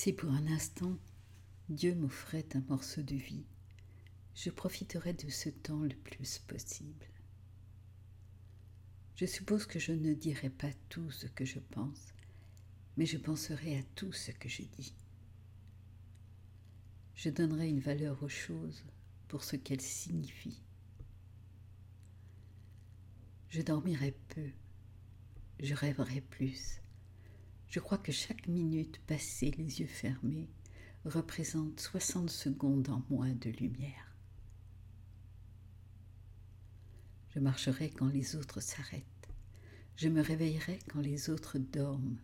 Si pour un instant Dieu m'offrait un morceau de vie, je profiterais de ce temps le plus possible. Je suppose que je ne dirai pas tout ce que je pense, mais je penserai à tout ce que je dis. Je donnerai une valeur aux choses pour ce qu'elles signifient. Je dormirai peu, je rêverai plus. Je crois que chaque minute passée les yeux fermés représente 60 secondes en moins de lumière. Je marcherai quand les autres s'arrêtent. Je me réveillerai quand les autres dorment.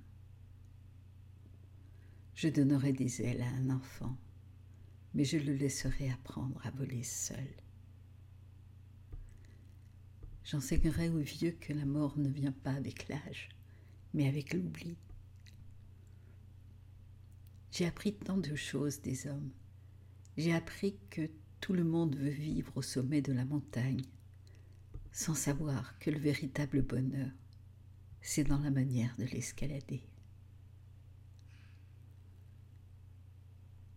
Je donnerai des ailes à un enfant, mais je le laisserai apprendre à voler seul. J'enseignerai aux vieux que la mort ne vient pas avec l'âge, mais avec l'oubli. J'ai appris tant de choses des hommes. J'ai appris que tout le monde veut vivre au sommet de la montagne, sans savoir que le véritable bonheur, c'est dans la manière de l'escalader.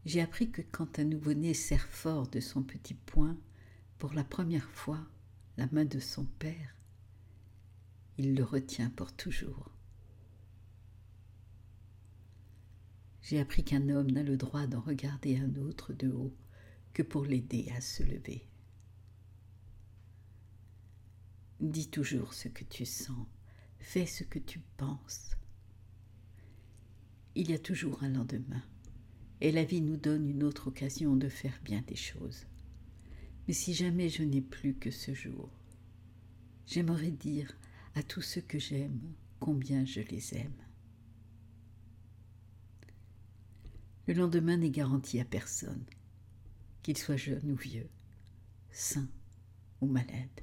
J'ai appris que quand un nouveau-né serre fort de son petit poing, pour la première fois, la main de son père, il le retient pour toujours. J'ai appris qu'un homme n'a le droit d'en regarder un autre de haut que pour l'aider à se lever. Dis toujours ce que tu sens, fais ce que tu penses. Il y a toujours un lendemain, et la vie nous donne une autre occasion de faire bien des choses. Mais si jamais je n'ai plus que ce jour, j'aimerais dire à tous ceux que j'aime combien je les aime. Le lendemain n'est garanti à personne, qu'il soit jeune ou vieux, sain ou malade.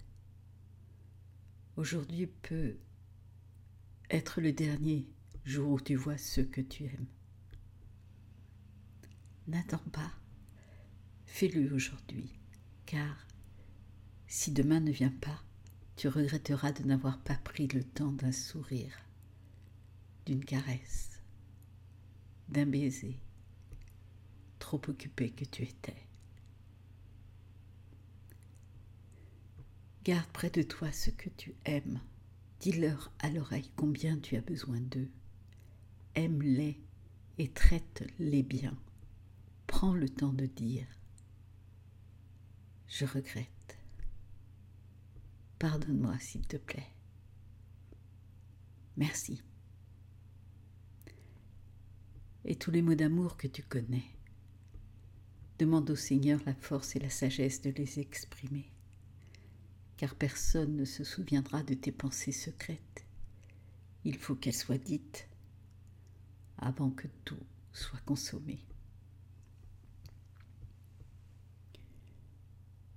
Aujourd'hui peut être le dernier jour où tu vois ceux que tu aimes. N'attends pas, fais-le aujourd'hui car si demain ne vient pas, tu regretteras de n'avoir pas pris le temps d'un sourire, d'une caresse, d'un baiser, trop occupé que tu étais. Garde près de toi ce que tu aimes. Dis-leur à l'oreille combien tu as besoin d'eux. Aime-les et traite-les bien. Prends le temps de dire je regrette. Pardonne-moi, s'il te plaît. Merci. Et tous les mots d'amour que tu connais, demande au Seigneur la force et la sagesse de les exprimer, car personne ne se souviendra de tes pensées secrètes. Il faut qu'elles soient dites avant que tout soit consommé.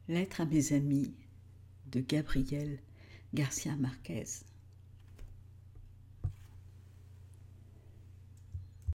Lettre à mes amis de Gabriel Garcia Marquez.